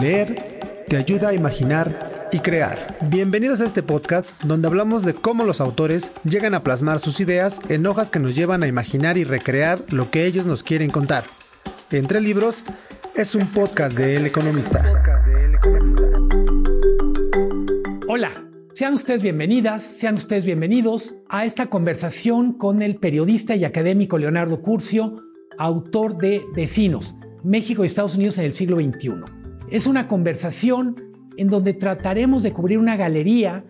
Leer te ayuda a imaginar y crear. Bienvenidos a este podcast donde hablamos de cómo los autores llegan a plasmar sus ideas en hojas que nos llevan a imaginar y recrear lo que ellos nos quieren contar. Entre libros es un podcast de El Economista. Hola, sean ustedes bienvenidas, sean ustedes bienvenidos a esta conversación con el periodista y académico Leonardo Curcio, autor de Vecinos, México y Estados Unidos en el siglo XXI. Es una conversación en donde trataremos de cubrir una galería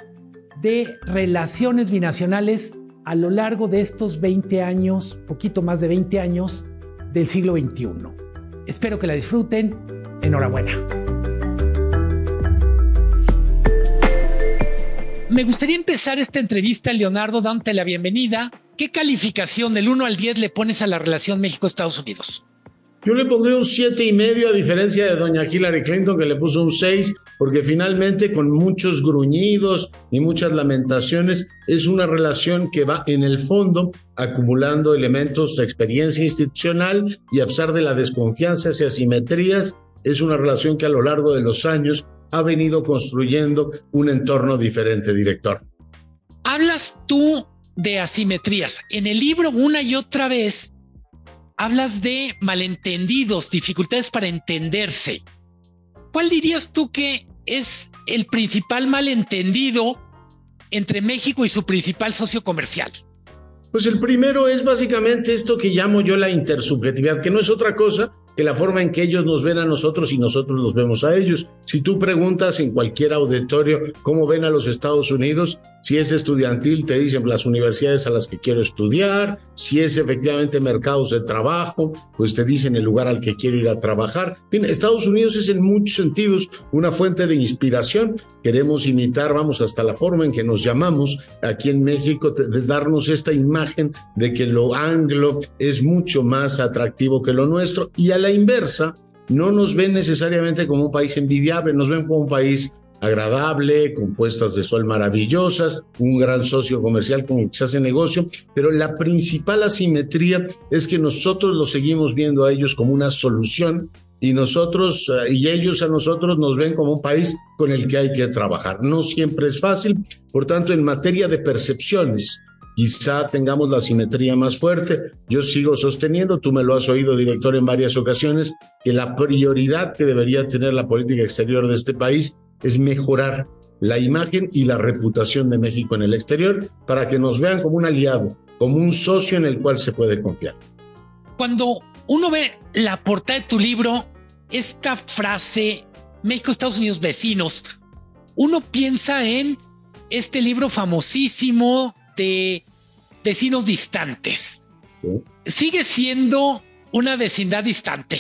de relaciones binacionales a lo largo de estos 20 años, poquito más de 20 años del siglo XXI. Espero que la disfruten. Enhorabuena. Me gustaría empezar esta entrevista, Leonardo, dándote la bienvenida. ¿Qué calificación del 1 al 10 le pones a la relación México-Estados Unidos? Yo le pondría un siete y medio a diferencia de doña Hillary Clinton que le puso un 6 porque finalmente con muchos gruñidos y muchas lamentaciones es una relación que va en el fondo acumulando elementos de experiencia institucional y a pesar de la desconfianza y asimetrías es una relación que a lo largo de los años ha venido construyendo un entorno diferente, director. Hablas tú de asimetrías. En el libro una y otra vez hablas de malentendidos, dificultades para entenderse. ¿Cuál dirías tú que es el principal malentendido entre México y su principal socio comercial? Pues el primero es básicamente esto que llamo yo la intersubjetividad, que no es otra cosa que la forma en que ellos nos ven a nosotros y nosotros los vemos a ellos. Si tú preguntas en cualquier auditorio cómo ven a los Estados Unidos, si es estudiantil, te dicen las universidades a las que quiero estudiar, si es efectivamente mercados de trabajo, pues te dicen el lugar al que quiero ir a trabajar. En fin, Estados Unidos es en muchos sentidos una fuente de inspiración. Queremos imitar, vamos, hasta la forma en que nos llamamos aquí en México, de darnos esta imagen de que lo anglo es mucho más atractivo que lo nuestro y a la inversa, no nos ven necesariamente como un país envidiable, nos ven como un país agradable, con puestas de sol maravillosas, un gran socio comercial con el que se hace negocio, pero la principal asimetría es que nosotros lo seguimos viendo a ellos como una solución y nosotros eh, y ellos a nosotros nos ven como un país con el que hay que trabajar. No siempre es fácil, por tanto, en materia de percepciones, quizá tengamos la simetría más fuerte. Yo sigo sosteniendo, tú me lo has oído, director, en varias ocasiones, que la prioridad que debería tener la política exterior de este país es mejorar la imagen y la reputación de México en el exterior para que nos vean como un aliado, como un socio en el cual se puede confiar. Cuando uno ve la portada de tu libro, esta frase, México, Estados Unidos, vecinos, uno piensa en este libro famosísimo de vecinos distantes. Sigue siendo una vecindad distante.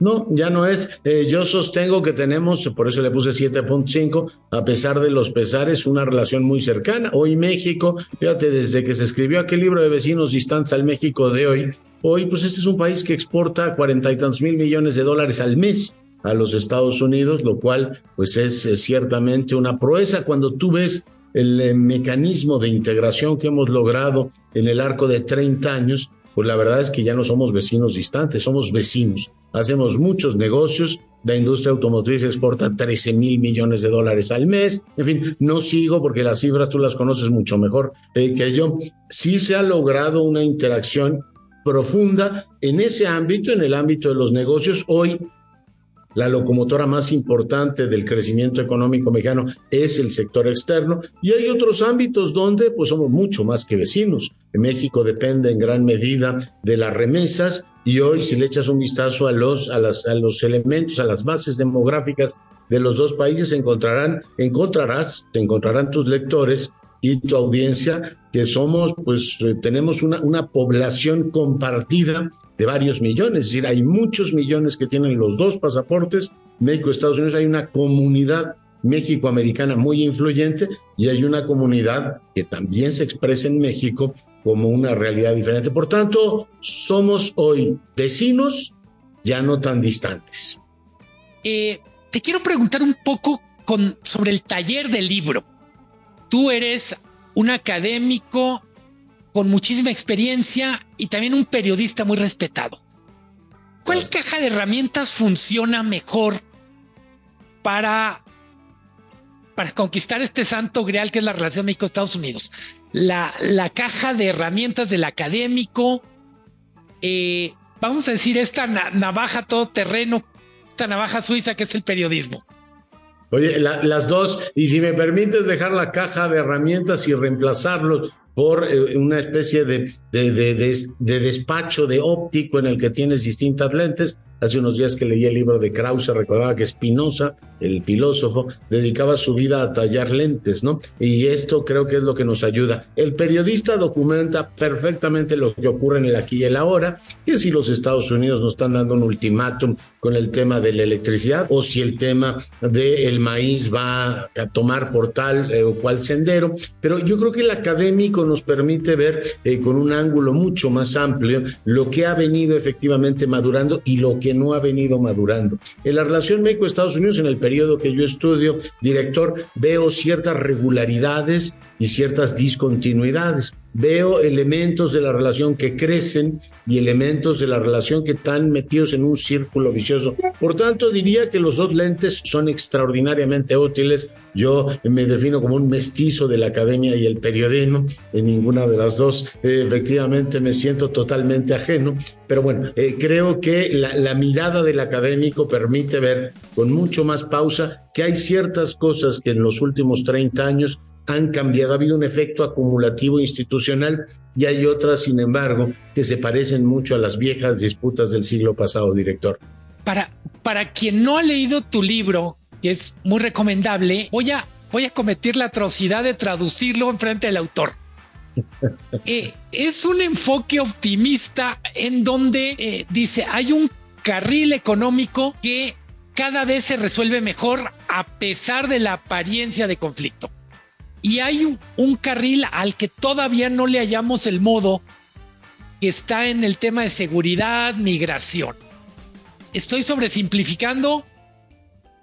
No, ya no es. Eh, yo sostengo que tenemos, por eso le puse 7.5, a pesar de los pesares, una relación muy cercana. Hoy México, fíjate, desde que se escribió aquel libro de vecinos distantes al México de hoy, hoy pues este es un país que exporta cuarenta y tantos mil millones de dólares al mes a los Estados Unidos, lo cual pues es eh, ciertamente una proeza cuando tú ves el eh, mecanismo de integración que hemos logrado en el arco de 30 años, pues la verdad es que ya no somos vecinos distantes, somos vecinos. Hacemos muchos negocios, la industria automotriz exporta 13 mil millones de dólares al mes. En fin, no sigo porque las cifras tú las conoces mucho mejor eh, que yo. Sí se ha logrado una interacción profunda en ese ámbito, en el ámbito de los negocios. Hoy la locomotora más importante del crecimiento económico mexicano es el sector externo y hay otros ámbitos donde pues somos mucho más que vecinos. México depende en gran medida de las remesas y hoy si le echas un vistazo a los, a las, a los elementos, a las bases demográficas de los dos países encontrarán, encontrarás, te encontrarán tus lectores y tu audiencia que somos, pues eh, tenemos una, una población compartida de varios millones, es decir, hay muchos millones que tienen los dos pasaportes, México, Estados Unidos, hay una comunidad México-americana muy influyente y hay una comunidad que también se expresa en México como una realidad diferente. Por tanto, somos hoy vecinos ya no tan distantes. Eh, te quiero preguntar un poco con, sobre el taller del libro. Tú eres un académico con muchísima experiencia y también un periodista muy respetado. ¿Cuál caja de herramientas funciona mejor para, para conquistar este santo grial que es la relación México-Estados Unidos. La, la, caja de herramientas del académico, eh, vamos a decir, esta navaja todoterreno, esta navaja suiza que es el periodismo. Oye, las dos, y si me permites dejar la caja de herramientas y reemplazarlos por eh, una especie de, de, de, de, despacho de óptico en el que tienes distintas lentes, Hace unos días que leí el libro de Krause, recordaba que Spinoza, el filósofo, dedicaba su vida a tallar lentes, ¿no? Y esto creo que es lo que nos ayuda. El periodista documenta perfectamente lo que ocurre en el aquí y el ahora, y si los Estados Unidos nos están dando un ultimátum con el tema de la electricidad, o si el tema del maíz va a tomar por tal eh, o cual sendero, pero yo creo que el académico nos permite ver eh, con un ángulo mucho más amplio lo que ha venido efectivamente madurando y lo que no ha venido madurando. En la relación México-Estados Unidos, en el periodo que yo estudio, director, veo ciertas regularidades y ciertas discontinuidades. Veo elementos de la relación que crecen y elementos de la relación que están metidos en un círculo vicioso. Por tanto, diría que los dos lentes son extraordinariamente útiles. Yo me defino como un mestizo de la academia y el periodismo. En ninguna de las dos, eh, efectivamente, me siento totalmente ajeno. Pero bueno, eh, creo que la, la mirada del académico permite ver con mucho más pausa que hay ciertas cosas que en los últimos 30 años han cambiado, ha habido un efecto acumulativo institucional y hay otras, sin embargo, que se parecen mucho a las viejas disputas del siglo pasado, director. Para, para quien no ha leído tu libro, que es muy recomendable, voy a, voy a cometer la atrocidad de traducirlo en frente del autor. Eh, es un enfoque optimista en donde eh, dice hay un carril económico que cada vez se resuelve mejor a pesar de la apariencia de conflicto y hay un, carril al que todavía no le hallamos el modo que está en el tema de seguridad, migración. Estoy sobresimplificando,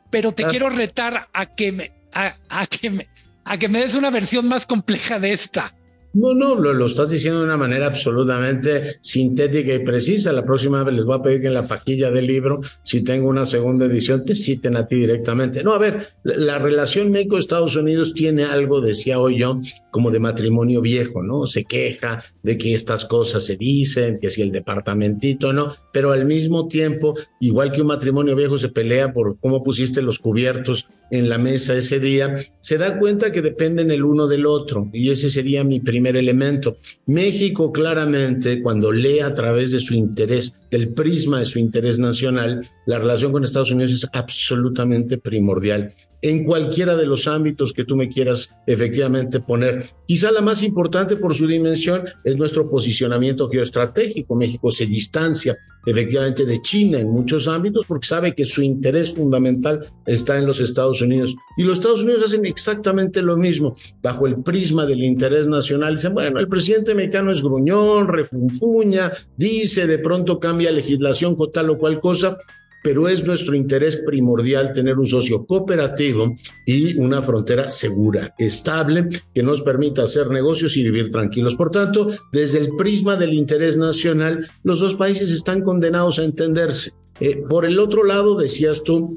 pero te ah. quiero retar a que me, a, que me, a que me des una versión más compleja de esta. No, no, lo, estás diciendo de una manera absolutamente sintética y precisa. La próxima vez les voy a pedir que en la fajilla del libro, si tengo una segunda edición, te citen a ti directamente. No, a ver, la, la relación México-Estados Unidos tiene algo, decía hoy yo, como de matrimonio viejo, ¿no? Se queja de que estas cosas se dicen, que si el departamentito, ¿no? Pero al mismo tiempo, igual que un matrimonio viejo se pelea por cómo pusiste los cubiertos en la mesa ese día, se da cuenta que dependen el uno del otro. Y ese sería mi primer elemento. México claramente, cuando lee a través de su interés, del prisma de su interés nacional, la relación con Estados Unidos es absolutamente primordial en cualquiera de los ámbitos que tú me quieras efectivamente poner. Quizá la más importante por su dimensión es nuestro posicionamiento geoestratégico. México se distancia efectivamente de China en muchos ámbitos porque sabe que su interés fundamental está en los Estados Unidos. Y los Estados Unidos hacen exactamente lo mismo, bajo el prisma del interés nacional. Dicen, bueno, el presidente mexicano es gruñón, refunfuña, dice, de pronto cambia legislación con tal o cual cosa, pero es nuestro interés primordial tener un socio cooperativo y una frontera segura, estable, que nos permita hacer negocios y vivir tranquilos. Por tanto, desde el prisma del interés nacional, los dos países están condenados a entenderse. Eh, por el otro lado, decías tú,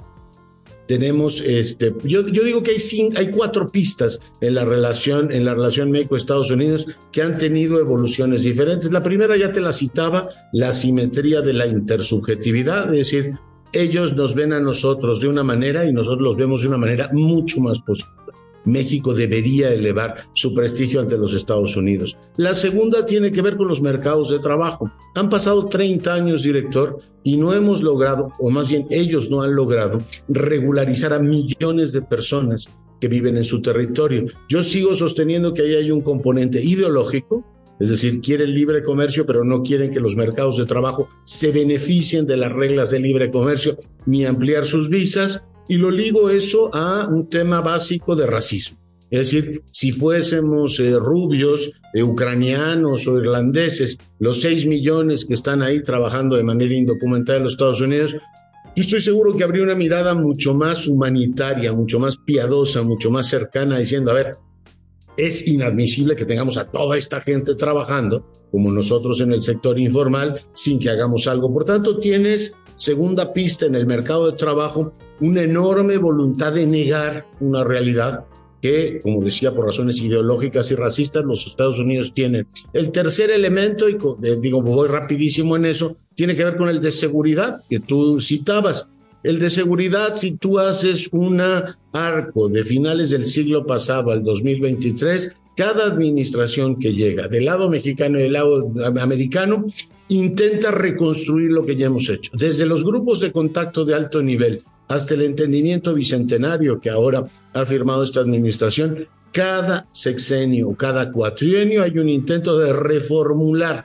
tenemos este yo, digo que hay cinco, hay cuatro pistas en la relación en la relación México Estados Unidos que han tenido evoluciones diferentes la primera ya te la citaba la simetría de la intersubjetividad es decir ellos nos ven a nosotros de una manera y nosotros los vemos de una manera mucho más positiva. México debería elevar su prestigio ante los Estados Unidos. La segunda tiene que ver con los mercados de trabajo. Han pasado 30 años, director, y no hemos logrado, o más bien ellos no han logrado, regularizar a millones de personas que viven en su territorio. Yo sigo sosteniendo que ahí hay un componente ideológico es decir, quieren libre comercio, pero no quieren que los mercados de trabajo se beneficien de las reglas de libre comercio ni ampliar sus visas. Y lo ligo eso a un tema básico de racismo. Es decir, si fuésemos eh, rubios, eh, ucranianos o irlandeses, los seis millones que están ahí trabajando de manera indocumentada en los Estados Unidos, yo estoy seguro que habría una mirada mucho más humanitaria, mucho más piadosa, mucho más cercana, diciendo, a ver, Es inadmisible que tengamos a toda esta gente trabajando, como nosotros en el sector informal, sin que hagamos algo. Por tanto, tienes, segunda pista en el mercado de trabajo, una enorme voluntad de negar una realidad que, como decía, por razones ideológicas y racistas, los Estados Unidos tienen. El tercer elemento, y eh, digo, voy rapidísimo en eso, tiene que ver con el de seguridad que tú citabas. El de seguridad, si tú haces un arco de finales del siglo pasado al 2023, cada administración que llega del lado mexicano y del lado americano intenta reconstruir lo que ya hemos hecho. Desde los grupos de contacto de alto nivel hasta el entendimiento bicentenario que ahora ha firmado esta administración, cada sexenio, cada cuatrienio hay un intento de reformular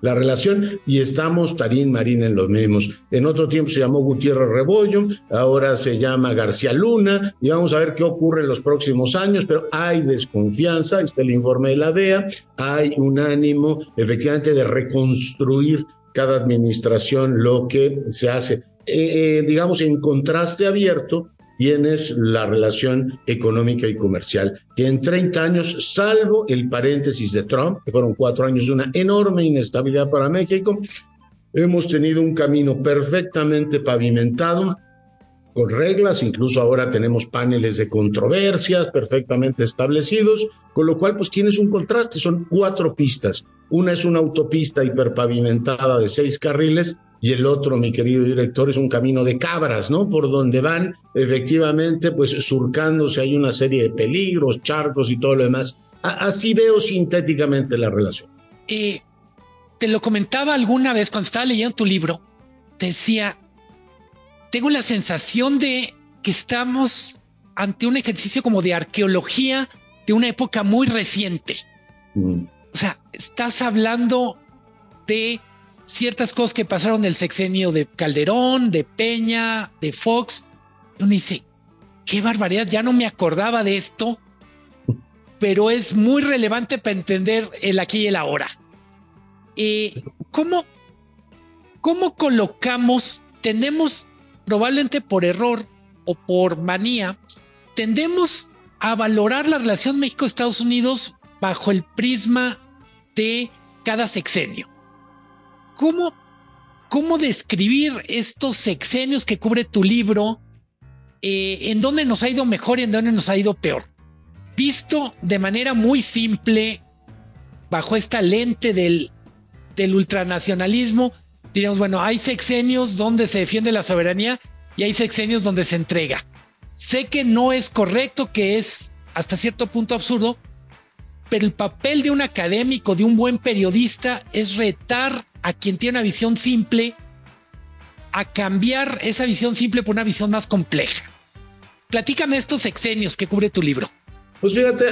la relación y estamos Tarín Marín en los mismos. En otro tiempo se llamó Gutiérrez Rebollo, ahora se llama García Luna y vamos a ver qué ocurre en los próximos años, pero hay desconfianza, está el informe de la DEA, hay un ánimo efectivamente de reconstruir cada administración lo que se hace. Eh, eh, digamos, en contraste abierto, tienes la relación económica y comercial, que en 30 años, salvo el paréntesis de Trump, que fueron cuatro años de una enorme inestabilidad para México, hemos tenido un camino perfectamente pavimentado, con reglas, incluso ahora tenemos paneles de controversias perfectamente establecidos, con lo cual pues tienes un contraste, son cuatro pistas. Una es una autopista hiperpavimentada de seis carriles y el otro, mi querido director, es un camino de cabras, ¿no? Por donde van efectivamente, pues surcándose, hay una serie de peligros, charcos y todo lo demás. así veo sintéticamente la relación. Eh, te lo comentaba alguna vez cuando estaba leyendo tu libro, decía, tengo la sensación de que estamos ante un ejercicio como de arqueología de una época muy reciente. Mm. O sea, estás hablando de ciertas cosas que pasaron el sexenio de Calderón, de Peña, de Fox. Uno dice, qué barbaridad, ya no me acordaba de esto, pero es muy relevante para entender el aquí y el ahora. Eh, ¿cómo, ¿Cómo colocamos? Tenemos probablemente por error o por manía, tendemos a valorar la relación México-Estados Unidos bajo el prisma de cada sexenio. ¿Cómo, cómo describir estos sexenios que cubre tu libro? Eh, ¿En dónde nos ha ido mejor y en dónde nos ha ido peor? Visto de manera muy simple, bajo esta lente del, del ultranacionalismo, diríamos, bueno, hay sexenios donde se defiende la soberanía y hay sexenios donde se entrega. Sé que no es correcto, que es hasta cierto punto absurdo, pero el papel de un académico, de un buen periodista, es retar a quien tiene una visión simple a cambiar esa visión simple por una visión más compleja. Platícame estos sexenios que cubre tu libro. Pues fíjate,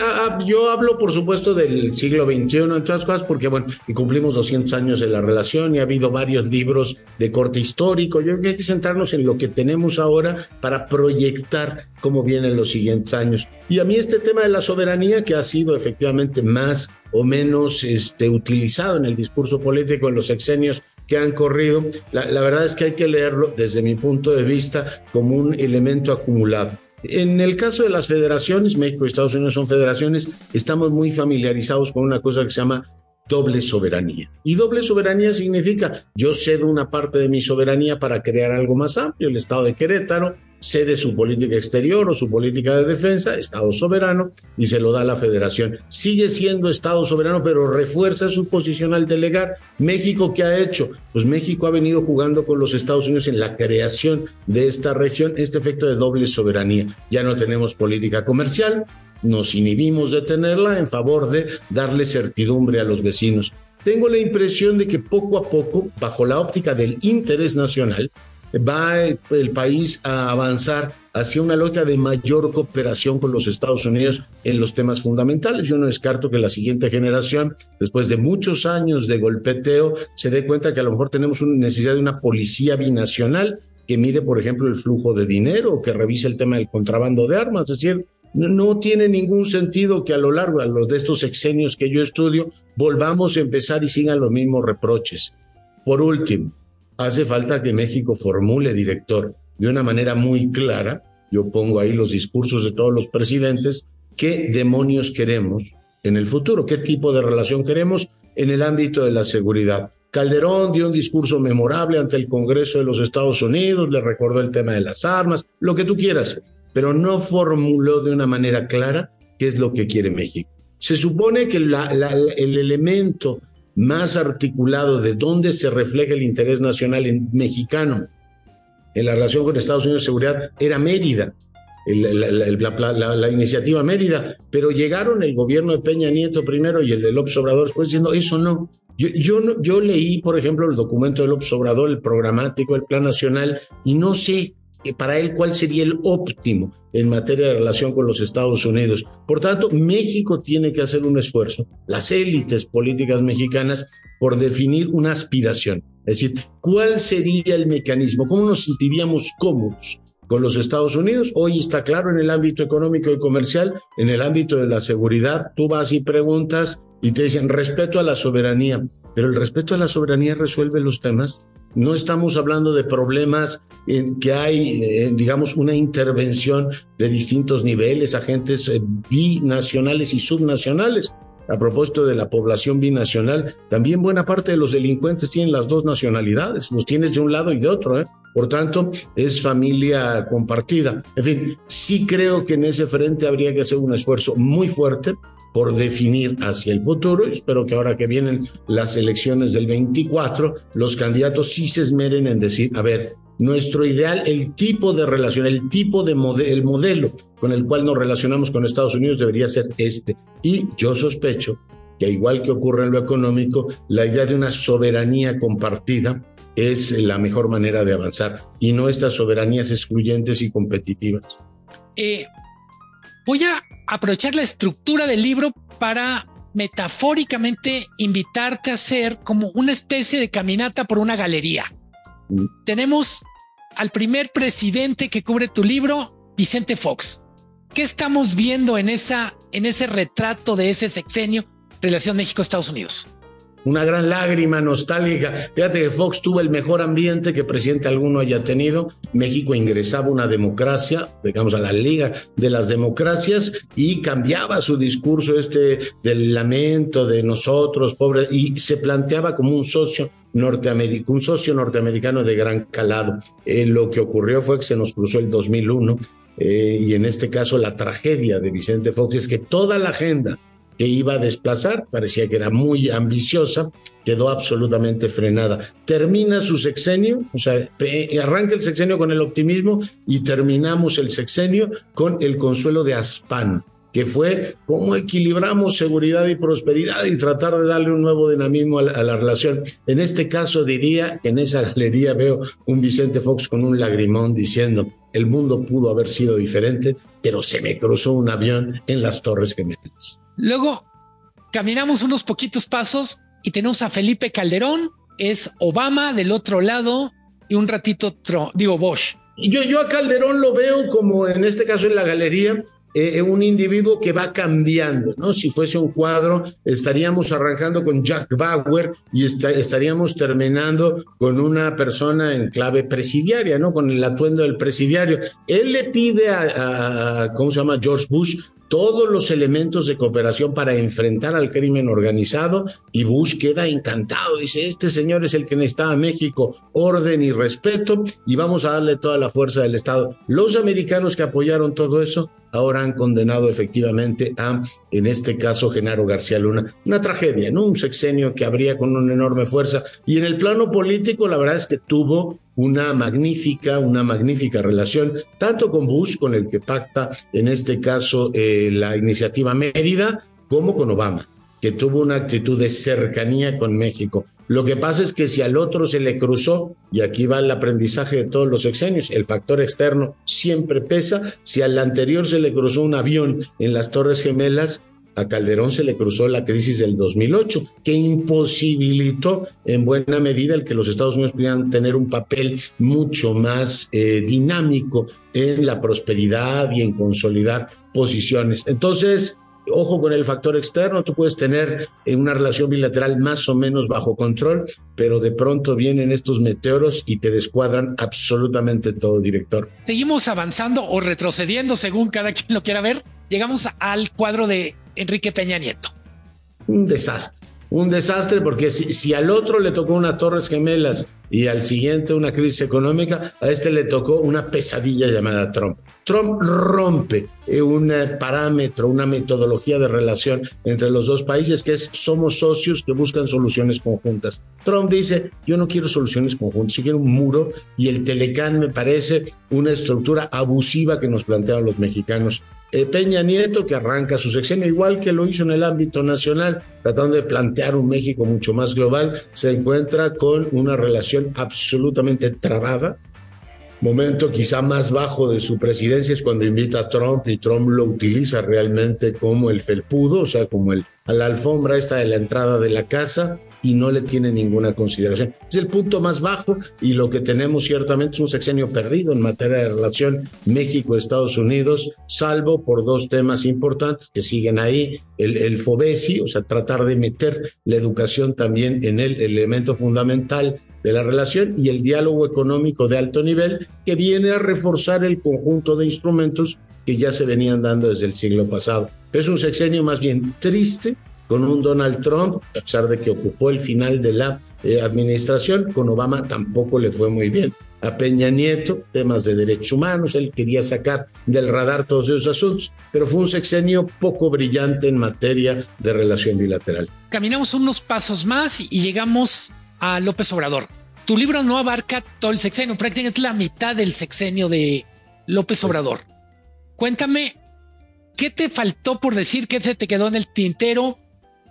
yo hablo por supuesto del siglo XXI, en todas cosas, porque bueno, y cumplimos 200 años de la relación y ha habido varios libros de corte histórico. Yo creo que hay que centrarnos en lo que tenemos ahora para proyectar cómo vienen los siguientes años. Y a mí este tema de la soberanía, que ha sido efectivamente más o menos este, utilizado en el discurso político en los sexenios que han corrido, la verdad es que hay que leerlo desde mi punto de vista como un elemento acumulado. En el caso de las federaciones, México y Estados Unidos son federaciones, estamos muy familiarizados con una cosa que se llama doble soberanía. Y doble soberanía significa yo cedo una parte de mi soberanía para crear algo más amplio, el Estado de Querétaro, cede su política exterior o su política de defensa, Estado soberano, y se lo da a la federación. Sigue siendo Estado soberano, pero refuerza su posición al delegar. México, ¿qué ha hecho? Pues México ha venido jugando con los Estados Unidos en la creación de esta región, este efecto de doble soberanía. Ya no tenemos política comercial, nos inhibimos de tenerla en favor de darle certidumbre a los vecinos. Tengo la impresión de que poco a poco, bajo la óptica del interés nacional, va el país a avanzar hacia una lógica de mayor cooperación con los Estados Unidos en los temas fundamentales. Yo no descarto que la siguiente generación, después de muchos años de golpeteo, se dé cuenta que a lo mejor tenemos una necesidad de una policía binacional que mire, por ejemplo, el flujo de dinero, que revise el tema del contrabando de armas. Es decir, no, tiene ningún sentido que a lo largo de estos sexenios que yo estudio volvamos a empezar y sigan los mismos reproches. Por último, hace falta que México formule, director, de una manera muy clara, yo pongo ahí los discursos de todos los presidentes, qué demonios queremos en el futuro, qué tipo de relación queremos en el ámbito de la seguridad. Calderón dio un discurso memorable ante el Congreso de los Estados Unidos, le recordó el tema de las armas, lo que tú quieras, pero no formuló de una manera clara qué es lo que quiere México. Se supone que el elemento más articulado de dónde se refleja el interés nacional en mexicano en la relación con Estados Unidos de seguridad era Mérida, la, iniciativa Mérida, pero llegaron el gobierno de Peña Nieto primero y el de López Obrador después diciendo, eso no. Yo, yo, yo leí, por ejemplo, el documento de López Obrador, el programático, el plan nacional, y no sé para él cuál sería el óptimo en materia de relación con los Estados Unidos. Por tanto, México tiene que hacer un esfuerzo, las élites políticas mexicanas, por definir una aspiración. Es decir, ¿cuál sería el mecanismo? ¿Cómo nos sentiríamos cómodos con los Estados Unidos? Hoy está claro en el ámbito económico y comercial, en el ámbito de la seguridad, tú vas y preguntas y te dicen respeto a la soberanía, pero el respeto a la soberanía resuelve los temas no estamos hablando de problemas en que hay, eh, digamos, una intervención de distintos niveles, agentes eh, binacionales y subnacionales. A propósito de la población binacional, también buena parte de los delincuentes tienen las dos nacionalidades, los tienes de un lado y de otro. ¿eh? Por tanto, es familia compartida. En fin, sí creo que en ese frente habría que hacer un esfuerzo muy fuerte por definir hacia el futuro. Espero que ahora que vienen las elecciones del 24, los candidatos sí se esmeren en decir, a ver, nuestro ideal, el tipo de relación, el tipo de modelo, el modelo con el cual nos relacionamos con Estados Unidos debería ser este. Y yo sospecho que igual que ocurre en lo económico, la idea de una soberanía compartida es la mejor manera de avanzar y no estas soberanías excluyentes y competitivas. Eh, voy a aprovechar la estructura del libro para metafóricamente invitarte a hacer como una especie de caminata por una galería. Mm. Tenemos al primer presidente que cubre tu libro, Vicente Fox. ¿Qué estamos viendo en, esa, en ese retrato de ese sexenio, relación México-Estados Unidos? Una gran lágrima nostálgica. Fíjate que Fox tuvo el mejor ambiente que presidente alguno haya tenido. México ingresaba una democracia, digamos a la liga de las democracias, y cambiaba su discurso este del lamento de nosotros, pobres, y se planteaba como un socio norteamericano, un socio norteamericano de gran calado. Eh, lo que ocurrió fue que se nos cruzó el 2001 eh, y en este caso la tragedia de Vicente Fox es que toda la agenda que iba a desplazar, parecía que era muy ambiciosa, quedó absolutamente frenada. Termina su sexenio, o sea, eh, arranca el sexenio con el optimismo y terminamos el sexenio con el consuelo de Aspan, que fue cómo equilibramos seguridad y prosperidad y tratar de darle un nuevo dinamismo a la, a la, relación. En este caso diría en esa galería veo un Vicente Fox con un lagrimón diciendo, el mundo pudo haber sido diferente, pero se me cruzó un avión en las Torres Gemelas. Luego caminamos unos poquitos pasos y tenemos a Felipe Calderón, es Obama del otro lado y un ratito, digo, Bosch. Yo, a Calderón lo veo como en este caso en la galería, eh, un individuo que va cambiando, ¿no? Si fuese un cuadro, estaríamos arrancando con Jack Bauer y estaríamos terminando con una persona en clave presidiaria, ¿no? Con el atuendo del presidiario. Él le pide a, a ¿cómo se llama? George Bush todos los elementos de cooperación para enfrentar al crimen organizado y Bush queda encantado. Dice, este señor es el que necesita a México orden y respeto y vamos a darle toda la fuerza del Estado. Los americanos que apoyaron todo eso ahora han condenado efectivamente a, en este caso, Genaro García Luna. Una tragedia, ¿no? Un sexenio que habría con una enorme fuerza. Y en el plano político, la verdad es que tuvo una magnífica, una magnífica relación, tanto con Bush, con el que pacta, en este caso, eh, la iniciativa Mérida, como con Obama, que tuvo una actitud de cercanía con México. Lo que pasa es que si al otro se le cruzó, y aquí va el aprendizaje de todos los sexenios, el factor externo siempre pesa, si al anterior se le cruzó un avión en las Torres Gemelas, a Calderón se le cruzó la crisis del 2008, que imposibilitó en buena medida el que los Estados Unidos pudieran tener un papel mucho más eh, dinámico en la prosperidad y en consolidar posiciones. Entonces, ojo con el factor externo, tú puedes tener eh, una relación bilateral más o menos bajo control, pero de pronto vienen estos meteoros y te descuadran absolutamente todo, director. Seguimos avanzando o retrocediendo según cada quien lo quiera ver. Llegamos al cuadro de Enrique Peña Nieto. Un desastre un desastre porque si, si, al otro le tocó una Torres Gemelas y al siguiente una crisis económica, a este le tocó una pesadilla llamada Trump. Trump rompe eh, un eh, parámetro, una metodología de relación entre los dos países que es somos socios que buscan soluciones conjuntas. Trump dice, yo no quiero soluciones conjuntas, yo quiero un muro y el Telecán me parece una estructura abusiva que nos plantean los mexicanos. Eh, Peña Nieto, que arranca su sexenio, igual que lo hizo en el ámbito nacional, tratando de plantear un México mucho más global, se encuentra con una relación absolutamente trabada. Momento quizá más bajo de su presidencia es cuando invita a Trump y Trump lo utiliza realmente como el felpudo, o sea, como el, la alfombra esta de la entrada de la casa y no le tiene ninguna consideración. Es el punto más bajo y lo que tenemos ciertamente es un sexenio perdido en materia de relación México-Estados Unidos, salvo por dos temas importantes que siguen ahí, el, el FOBESI, o sea, tratar de meter la educación también en el elemento fundamental de la relación y el diálogo económico de alto nivel que viene a reforzar el conjunto de instrumentos que ya se venían dando desde el siglo pasado. Es un sexenio más bien triste, con un Donald Trump, a pesar de que ocupó el final de la eh, administración, con Obama tampoco le fue muy bien. A Peña Nieto, temas de derechos humanos, él quería sacar del radar todos esos asuntos, pero fue un sexenio poco brillante en materia de relación bilateral. Caminamos unos pasos más y llegamos a López Obrador. Tu libro no abarca todo el sexenio, prácticamente es la mitad del sexenio de López Obrador. Cuéntame, ¿qué te faltó por decir? ¿Qué se te quedó en el tintero?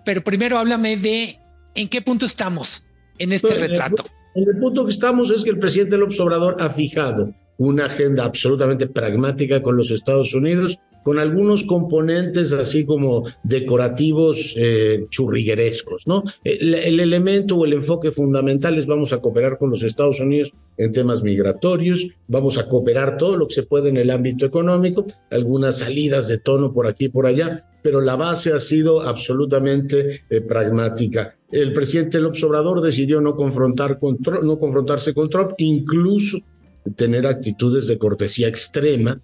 pero primero háblame de en qué punto estamos en este retrato. En el punto que estamos es que el presidente López Obrador ha fijado una agenda absolutamente pragmática con los Estados Unidos con algunos componentes así como decorativos eh, churriguerescos, ¿no? El, el, elemento o el enfoque fundamental es vamos a cooperar con los Estados Unidos en temas migratorios, vamos a cooperar todo lo que se puede en el ámbito económico, algunas salidas de tono por aquí y por allá, pero la base ha sido absolutamente eh, pragmática. El presidente López Obrador decidió no, confrontar con, no confrontarse con Trump, incluso tener actitudes de cortesía extrema,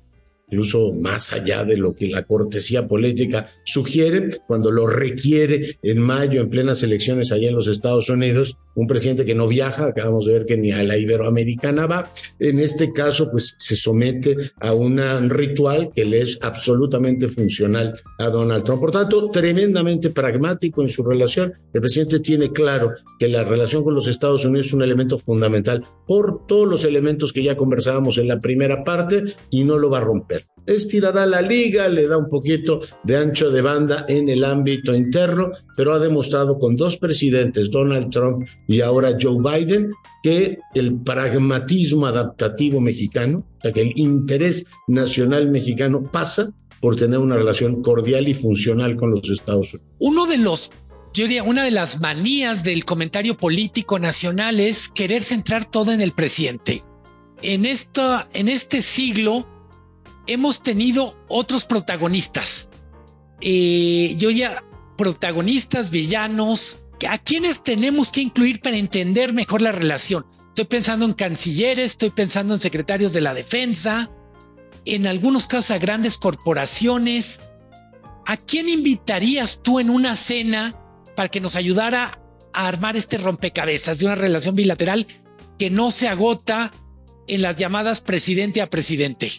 incluso más allá de lo que la cortesía política sugiere, cuando lo requiere en mayo, en plenas elecciones allá en los Estados Unidos, un presidente que no viaja, acabamos de ver que ni a la Iberoamericana va, en este caso pues se somete a un ritual que le es absolutamente funcional a Donald Trump. Por tanto, tremendamente pragmático en su relación. El presidente tiene claro que la relación con los Estados Unidos es un elemento fundamental por todos los elementos que ya conversábamos en la primera parte y no lo va a romper estirará la liga, le da un poquito de ancho de banda en el ámbito interno, pero ha demostrado con dos presidentes, Donald Trump y ahora Joe Biden, que el pragmatismo adaptativo mexicano, o sea, que el interés nacional mexicano pasa por tener una relación cordial y funcional con los Estados Unidos. Uno de los yo diría, una de las manías del comentario político nacional es querer centrar todo en el presidente. En, en este siglo, hemos tenido otros protagonistas. Eh, yo ya, protagonistas, villanos, a quienes tenemos que incluir para entender mejor la relación. Estoy pensando en cancilleres, estoy pensando en secretarios de la defensa, en algunos casos a grandes corporaciones. ¿A quién invitarías tú en una cena para que nos ayudara a armar este rompecabezas de una relación bilateral que no se agota en las llamadas presidente a presidente?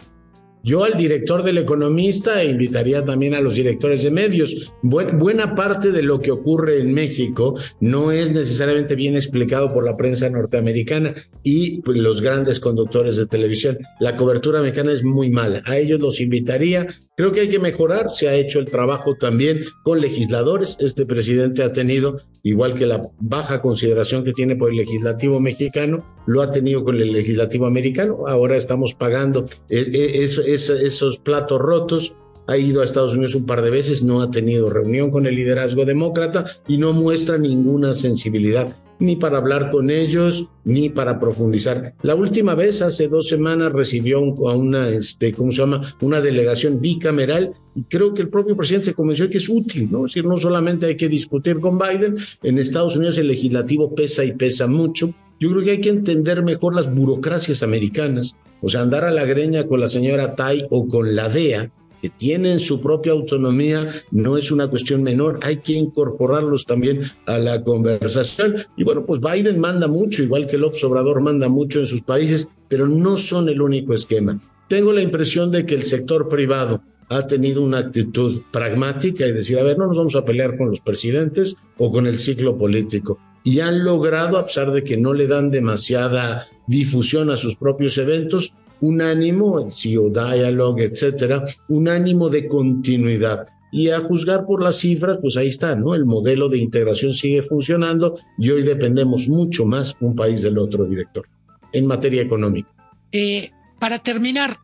Yo al director del economista e invitaría también a los directores de medios. buena parte de lo que ocurre en México no es necesariamente bien explicado por la prensa norteamericana y pues, los grandes conductores de televisión. La cobertura mexicana es muy mala. A ellos los invitaría. Creo que hay que mejorar. Se ha hecho el trabajo también con legisladores. Este presidente ha tenido, igual que la baja consideración que tiene por el legislativo mexicano, lo ha tenido con el legislativo americano. Ahora estamos pagando eh, eh, eso esos platos rotos. Ha ido a Estados Unidos un par de veces, no ha tenido reunión con el liderazgo demócrata y no muestra ninguna sensibilidad. Ni para hablar con ellos, ni para profundizar. La última vez, hace dos semanas, recibió a una, este, ¿cómo se llama? Una delegación bicameral y creo que el propio presidente se convenció que es útil, ¿no? Es decir, no solamente hay que discutir con Biden, en Estados Unidos el legislativo pesa y pesa mucho. Yo creo que hay que entender mejor las burocracias americanas, o sea, andar a la greña con la señora Tai o con la DEA, que tienen su propia autonomía, no es una cuestión menor, hay que incorporarlos también a la conversación. Y bueno, pues Biden manda mucho, igual que López Obrador manda mucho en sus países, pero no son el único esquema. Tengo la impresión de que el sector privado ha tenido una actitud pragmática y decir, a ver, no nos vamos a pelear con los presidentes o con el ciclo político. Y han logrado, a pesar de que no le dan demasiada difusión a sus propios eventos, un ánimo, el CEO Dialogue, etcétera, un ánimo de continuidad. Y a juzgar por las cifras, pues ahí está, ¿no? El modelo de integración sigue funcionando y hoy dependemos mucho más un país del otro, director, en materia económica. Eh, para terminar,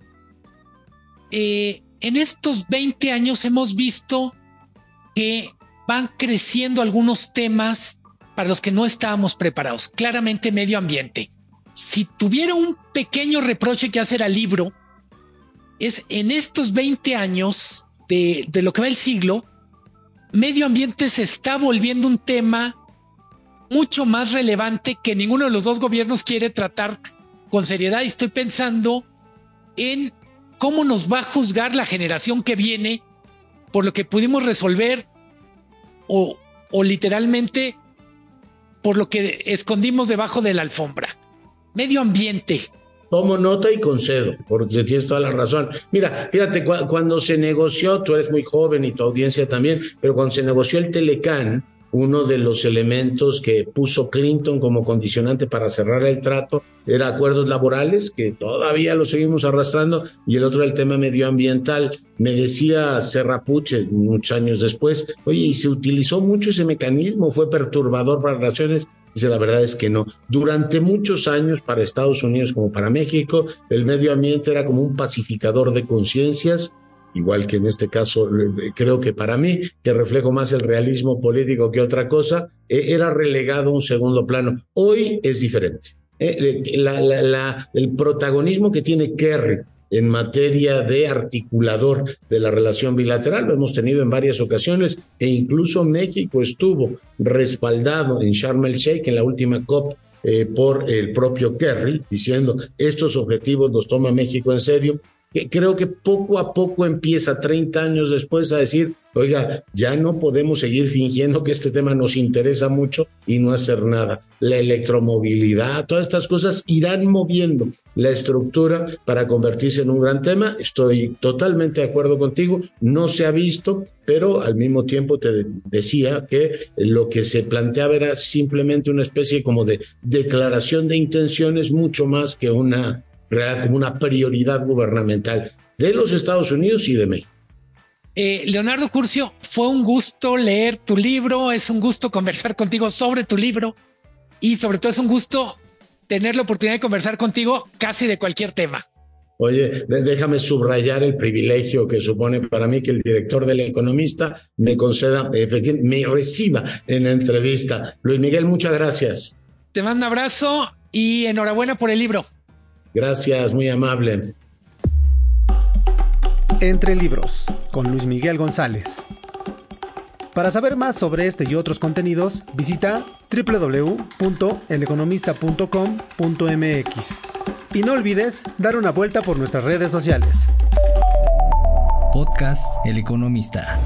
eh, en estos 20 años hemos visto que van creciendo algunos temas para los que no estábamos preparados. Claramente medio ambiente si tuviera un pequeño reproche que hacer al libro, es en estos 20 años de, lo que va el siglo, medio ambiente se está volviendo un tema mucho más relevante que ninguno de los dos gobiernos quiere tratar con seriedad. Y estoy pensando en cómo nos va a juzgar la generación que viene por lo que pudimos resolver o, o literalmente por lo que escondimos debajo de la alfombra medio ambiente. Tomo nota y concedo, porque tienes toda la razón. Mira, fíjate, cuando se negoció, tú eres muy joven y tu audiencia también, pero cuando se negoció el Telecán, uno de los elementos que puso Clinton como condicionante para cerrar el trato era acuerdos laborales, que todavía lo seguimos arrastrando, y el otro el tema medioambiental. Me decía Serrapuche muchos años después, oye, y se utilizó mucho ese mecanismo, fue perturbador para relaciones Dice, la verdad es que no. Durante muchos años, para Estados Unidos como para México, el medio ambiente era como un pacificador de conciencias, igual que en este caso eh, creo que para mí, que reflejo más el realismo político que otra cosa, e, era relegado a un segundo plano. Hoy es diferente. Eh, el protagonismo que tiene Kerry en materia de articulador de la relación bilateral. Lo hemos tenido en varias ocasiones e incluso México estuvo respaldado en Sharm el Sheikh en la última COP eh, por el propio Kerry, diciendo estos objetivos los toma México en serio. Creo que poco a poco empieza, 30 años después, a decir, Oiga, ya no podemos seguir fingiendo que este tema nos interesa mucho y no hacer nada. La electromovilidad, todas estas cosas irán moviendo la estructura para convertirse en un gran tema. Estoy totalmente de acuerdo contigo. No se ha visto, pero al mismo tiempo te decía que lo que se planteaba era simplemente una especie como de declaración de intenciones mucho más que una, como una prioridad gubernamental de los Estados Unidos y de México. Eh, Leonardo Curcio, fue un gusto leer tu libro, es un gusto conversar contigo sobre tu libro y sobre todo es un gusto tener la oportunidad de conversar contigo casi de cualquier tema. Oye, déjame subrayar el privilegio que supone para mí que el director del Economista me conceda, me reciba en la entrevista. Luis Miguel, muchas gracias. Te mando un abrazo y enhorabuena por el libro. Gracias, muy amable. Entre libros, con Luis Miguel González. Para saber más sobre este y otros contenidos, visita www.eleconomista.com.mx. Y no olvides dar una vuelta por nuestras redes sociales. Podcast El Economista.